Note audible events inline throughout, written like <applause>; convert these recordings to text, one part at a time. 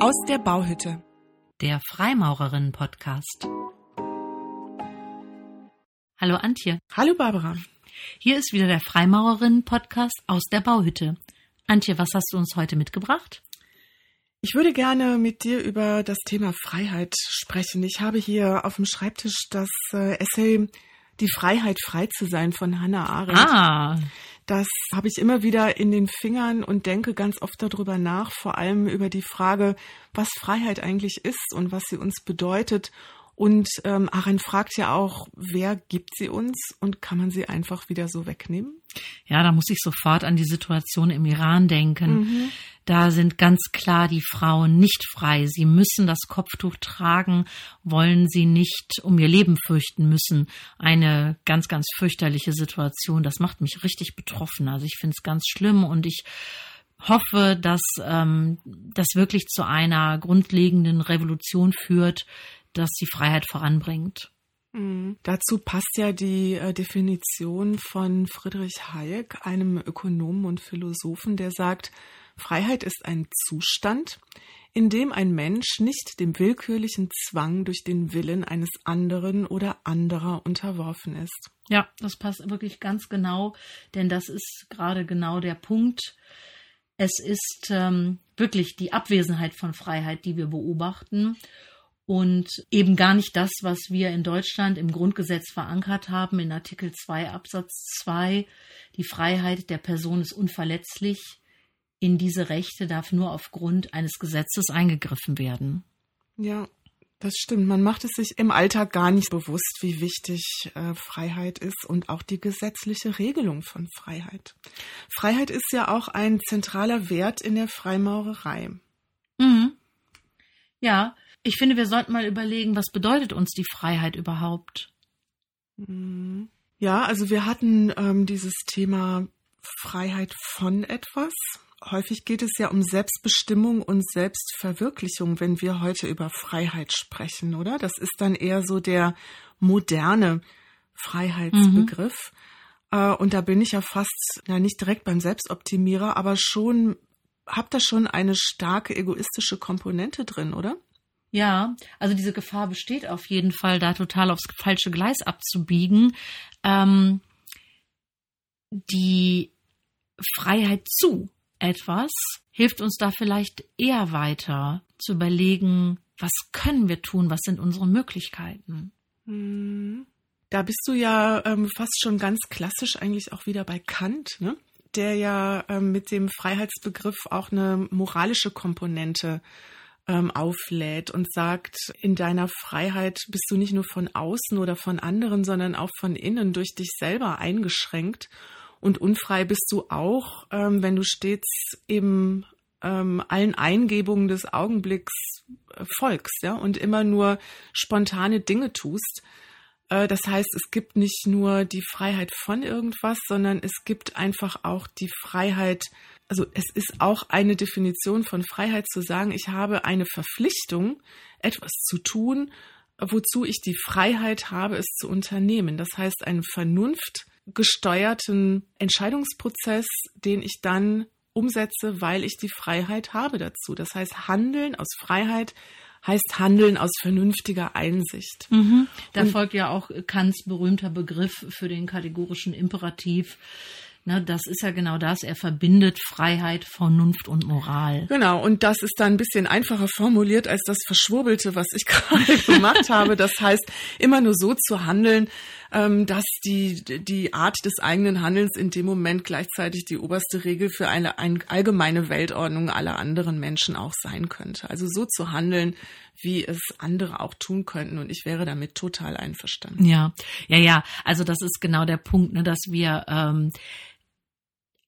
Aus der Bauhütte. Der Freimaurerinnen-Podcast. Hallo Antje. Hallo Barbara. Hier ist wieder der Freimaurerinnen-Podcast aus der Bauhütte. Antje, was hast du uns heute mitgebracht? Ich würde gerne mit dir über das Thema Freiheit sprechen. Ich habe hier auf dem Schreibtisch das äh, Essay Die Freiheit, frei zu sein von Hannah Arendt. Ah, Das habe ich immer wieder in den Fingern und denke ganz oft darüber nach, vor allem über die Frage, was Freiheit eigentlich ist und was sie uns bedeutet. Und ähm, Arendt fragt ja auch, wer gibt sie uns und kann man sie einfach wieder so wegnehmen? ja, da muss ich sofort an die Situation im Iran denken. Da sind ganz klar die Frauen nicht frei. Sie müssen das Kopftuch tragen, wollen sie nicht um ihr Leben fürchten müssen. Eine ganz, ganz fürchterliche Situation. Das macht mich richtig betroffen. Also ich finde es ganz schlimm und ich hoffe, dass ähm, das wirklich zu einer grundlegenden Revolution führt, dass die Freiheit voranbringt. Dazu passt ja die äh, Definition von Friedrich Hayek, einem Ökonomen und Philosophen, der sagt, Freiheit ist ein Zustand, in dem ein Mensch nicht dem willkürlichen Zwang durch den Willen eines anderen oder anderer unterworfen ist. Ja, das passt wirklich ganz genau, denn das ist gerade genau der Punkt. Es ist ähm, wirklich die Abwesenheit von Freiheit, die wir beobachten und eben gar nicht das, was wir in Deutschland im Grundgesetz verankert haben, in Artikel 2 Absatz 2. Die Freiheit der Person ist unverletzlich. In diese Rechte darf nur aufgrund eines Gesetzes eingegriffen werden. Ja, das stimmt. Man macht es sich im Alltag gar nicht bewusst, wie wichtig äh, Freiheit ist und auch die gesetzliche Regelung von Freiheit. Freiheit ist ja auch ein zentraler Wert in der Freimaurerei. Mhm. Ja, ich finde, wir sollten mal überlegen, was bedeutet uns die Freiheit überhaupt? Ja, also wir hatten ähm, dieses Thema Freiheit von etwas. Häufig geht es ja um Selbstbestimmung und Selbstverwirklichung, wenn wir heute über Freiheit sprechen, oder? Das ist dann eher so der moderne Freiheitsbegriff. Äh, und da bin ich ja fast, ja nicht direkt beim Selbstoptimierer, aber schon, hab da schon eine starke egoistische Komponente drin, oder? Ja, also diese Gefahr besteht auf jeden Fall, da total aufs falsche Gleis abzubiegen. Ähm, die Freiheit zu etwas hilft uns da vielleicht eher weiter zu überlegen, was können wir tun, was sind unsere Möglichkeiten. Da bist du ja ähm, fast schon ganz klassisch eigentlich auch wieder bei Kant, ne? der ja ähm, mit dem Freiheitsbegriff auch eine moralische Komponente ähm, auflädt und sagt, in deiner Freiheit bist du nicht nur von außen oder von anderen, sondern auch von innen durch dich selber eingeschränkt. Und unfrei bist du auch, ähm, wenn du stets eben ähm, allen Eingebungen des Augenblicks äh, folgst, ja, und immer nur spontane Dinge tust. Äh, Das heißt, es gibt nicht nur die Freiheit von irgendwas, sondern es gibt einfach auch die Freiheit, also es ist auch eine Definition von Freiheit zu sagen, ich habe eine Verpflichtung, etwas zu tun, wozu ich die Freiheit habe, es zu unternehmen. Das heißt, einen vernunftgesteuerten Entscheidungsprozess, den ich dann umsetze, weil ich die Freiheit habe dazu. Das heißt, Handeln aus Freiheit heißt Handeln aus vernünftiger Einsicht. Da folgt ja auch Kants berühmter Begriff für den kategorischen Imperativ. Na, das ist ja genau das. Er verbindet Freiheit, Vernunft und Moral. Genau, und das ist dann ein bisschen einfacher formuliert als das Verschwurbelte, was ich <laughs> gerade gemacht habe. Das heißt, immer nur so zu handeln, ähm, dass die, die Art des eigenen Handelns in dem Moment gleichzeitig die oberste Regel für eine, eine allgemeine Weltordnung aller anderen Menschen auch sein könnte. Also so zu handeln, wie es andere auch tun könnten. Und ich wäre damit total einverstanden. Ja, ja, ja. Also das ist genau der Punkt, ne, dass wir ähm,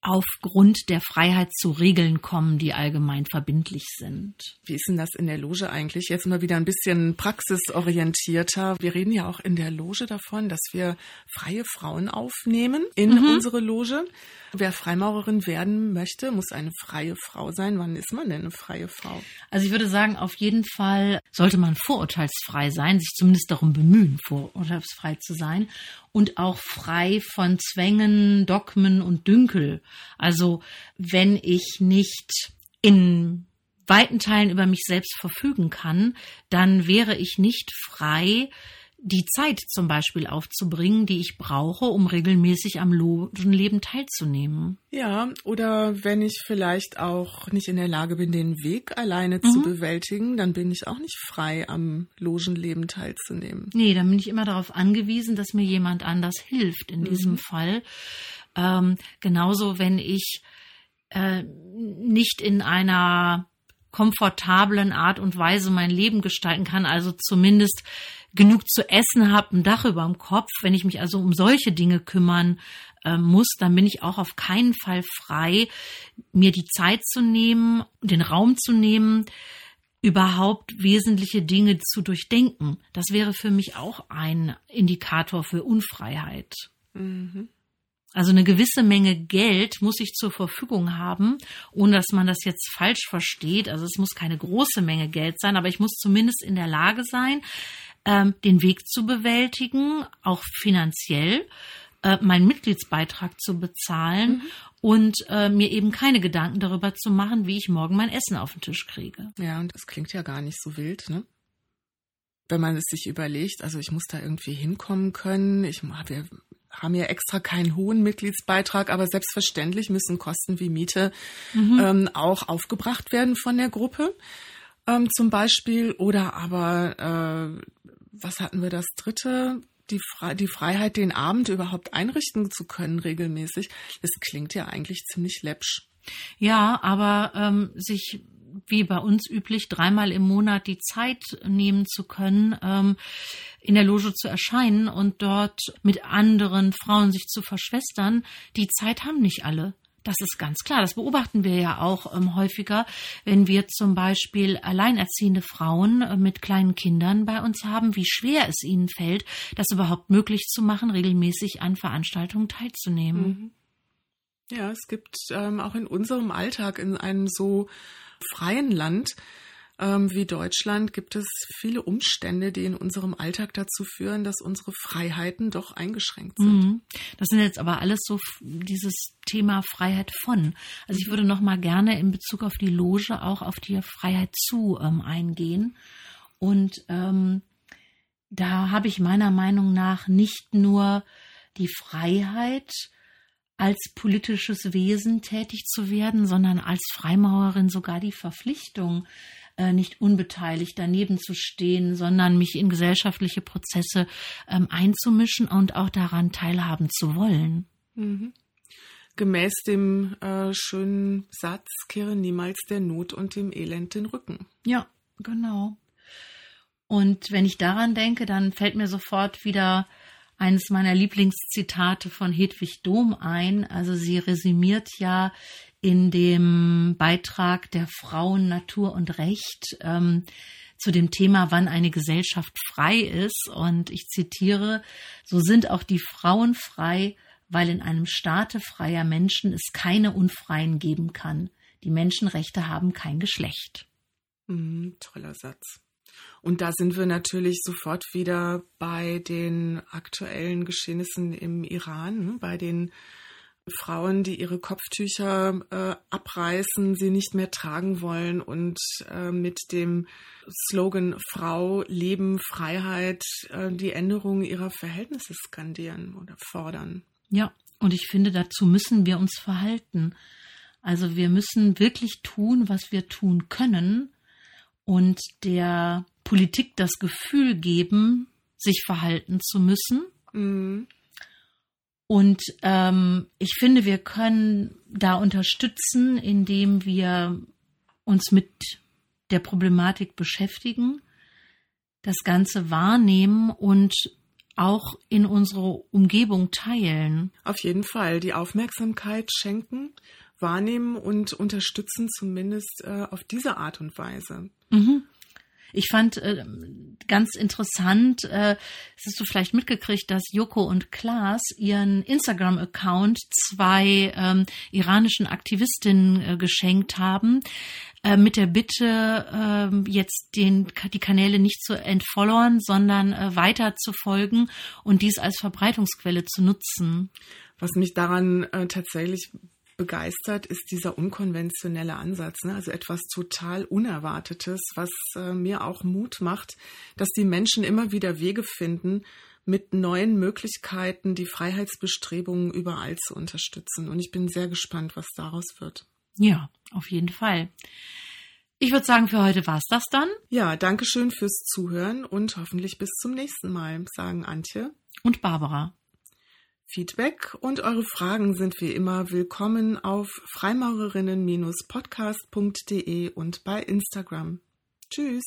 aufgrund der Freiheit zu Regeln kommen, die allgemein verbindlich sind. Wie ist denn das in der Loge eigentlich? Jetzt mal wieder ein bisschen praxisorientierter. Wir reden ja auch in der Loge davon, dass wir freie Frauen aufnehmen in unsere Loge. Wer Freimaurerin werden möchte, muss eine freie Frau sein. Wann ist man denn eine freie Frau? Also ich würde sagen, auf jeden Fall sollte man vorurteilsfrei sein, sich zumindest darum bemühen, vorurteilsfrei zu sein und auch frei von Zwängen, Dogmen und Dünkel. Also wenn ich nicht in weiten Teilen über mich selbst verfügen kann, dann wäre ich nicht frei, die Zeit zum Beispiel aufzubringen, die ich brauche, um regelmäßig am Logenleben teilzunehmen. Ja, oder wenn ich vielleicht auch nicht in der Lage bin, den Weg alleine mhm. zu bewältigen, dann bin ich auch nicht frei, am Logenleben teilzunehmen. Nee, dann bin ich immer darauf angewiesen, dass mir jemand anders hilft in mhm. diesem Fall. Ähm, genauso, wenn ich äh, nicht in einer komfortablen Art und Weise mein Leben gestalten kann, also zumindest genug zu essen habe, ein Dach über dem Kopf, wenn ich mich also um solche Dinge kümmern äh, muss, dann bin ich auch auf keinen Fall frei, mir die Zeit zu nehmen, den Raum zu nehmen, überhaupt wesentliche Dinge zu durchdenken. Das wäre für mich auch ein Indikator für Unfreiheit. Mhm. Also eine gewisse Menge Geld muss ich zur Verfügung haben, ohne dass man das jetzt falsch versteht. Also es muss keine große Menge Geld sein, aber ich muss zumindest in der Lage sein, ähm, den Weg zu bewältigen, auch finanziell, äh, meinen Mitgliedsbeitrag zu bezahlen mhm. und äh, mir eben keine Gedanken darüber zu machen, wie ich morgen mein Essen auf den Tisch kriege. Ja, und das klingt ja gar nicht so wild, ne? Wenn man es sich überlegt, also ich muss da irgendwie hinkommen können, ich wir haben ja extra keinen hohen Mitgliedsbeitrag, aber selbstverständlich müssen Kosten wie Miete mhm. ähm, auch aufgebracht werden von der Gruppe ähm, zum Beispiel. Oder aber, äh, was hatten wir das dritte? Die, Fre die Freiheit, den Abend überhaupt einrichten zu können regelmäßig. Das klingt ja eigentlich ziemlich läppsch. Ja, aber ähm, sich wie bei uns üblich dreimal im Monat die Zeit nehmen zu können, ähm, in der Loge zu erscheinen und dort mit anderen Frauen sich zu verschwestern. Die Zeit haben nicht alle. Das ist ganz klar. Das beobachten wir ja auch ähm, häufiger, wenn wir zum Beispiel alleinerziehende Frauen äh, mit kleinen Kindern bei uns haben, wie schwer es ihnen fällt, das überhaupt möglich zu machen, regelmäßig an Veranstaltungen teilzunehmen. Mhm. Ja, es gibt ähm, auch in unserem Alltag in einem so freien Land ähm, wie Deutschland gibt es viele Umstände, die in unserem Alltag dazu führen, dass unsere Freiheiten doch eingeschränkt sind. Mhm. Das sind jetzt aber alles so dieses Thema Freiheit von. Also ich würde noch mal gerne in Bezug auf die Loge auch auf die Freiheit zu ähm, eingehen. Und ähm, da habe ich meiner Meinung nach nicht nur die Freiheit, als politisches Wesen tätig zu werden, sondern als Freimaurerin sogar die Verpflichtung, äh, nicht unbeteiligt daneben zu stehen, sondern mich in gesellschaftliche Prozesse ähm, einzumischen und auch daran teilhaben zu wollen. Mhm. Gemäß dem äh, schönen Satz, kehre niemals der Not und dem Elend den Rücken. Ja, genau. Und wenn ich daran denke, dann fällt mir sofort wieder eines meiner Lieblingszitate von Hedwig Dom ein. Also sie resümiert ja in dem Beitrag der Frauen Natur und Recht ähm, zu dem Thema, wann eine Gesellschaft frei ist. Und ich zitiere, so sind auch die Frauen frei, weil in einem Staate freier Menschen es keine Unfreien geben kann. Die Menschenrechte haben kein Geschlecht. Mm, toller Satz. Und da sind wir natürlich sofort wieder bei den aktuellen Geschehnissen im Iran, ne? bei den Frauen, die ihre Kopftücher äh, abreißen, sie nicht mehr tragen wollen und äh, mit dem Slogan Frau, Leben, Freiheit äh, die Änderung ihrer Verhältnisse skandieren oder fordern. Ja, und ich finde, dazu müssen wir uns verhalten. Also wir müssen wirklich tun, was wir tun können und der Politik das Gefühl geben, sich verhalten zu müssen. Mhm. Und ähm, ich finde, wir können da unterstützen, indem wir uns mit der Problematik beschäftigen, das Ganze wahrnehmen und auch in unsere Umgebung teilen. Auf jeden Fall die Aufmerksamkeit schenken, wahrnehmen und unterstützen zumindest äh, auf diese Art und Weise. Mhm. Ich fand äh, ganz interessant, äh, hast du vielleicht mitgekriegt, dass Joko und Klaas ihren Instagram-Account zwei ähm, iranischen Aktivistinnen äh, geschenkt haben, äh, mit der Bitte, äh, jetzt den, die Kanäle nicht zu entfollowen, sondern äh, weiter zu folgen und dies als Verbreitungsquelle zu nutzen. Was mich daran äh, tatsächlich begeistert, ist dieser unkonventionelle Ansatz, ne? also etwas total Unerwartetes, was äh, mir auch Mut macht, dass die Menschen immer wieder Wege finden, mit neuen Möglichkeiten die Freiheitsbestrebungen überall zu unterstützen. Und ich bin sehr gespannt, was daraus wird. Ja, auf jeden Fall. Ich würde sagen, für heute war's das dann. Ja, danke schön fürs Zuhören und hoffentlich bis zum nächsten Mal, sagen Antje und Barbara. Feedback und eure Fragen sind wie immer willkommen auf freimaurerinnen-podcast.de und bei Instagram. Tschüss.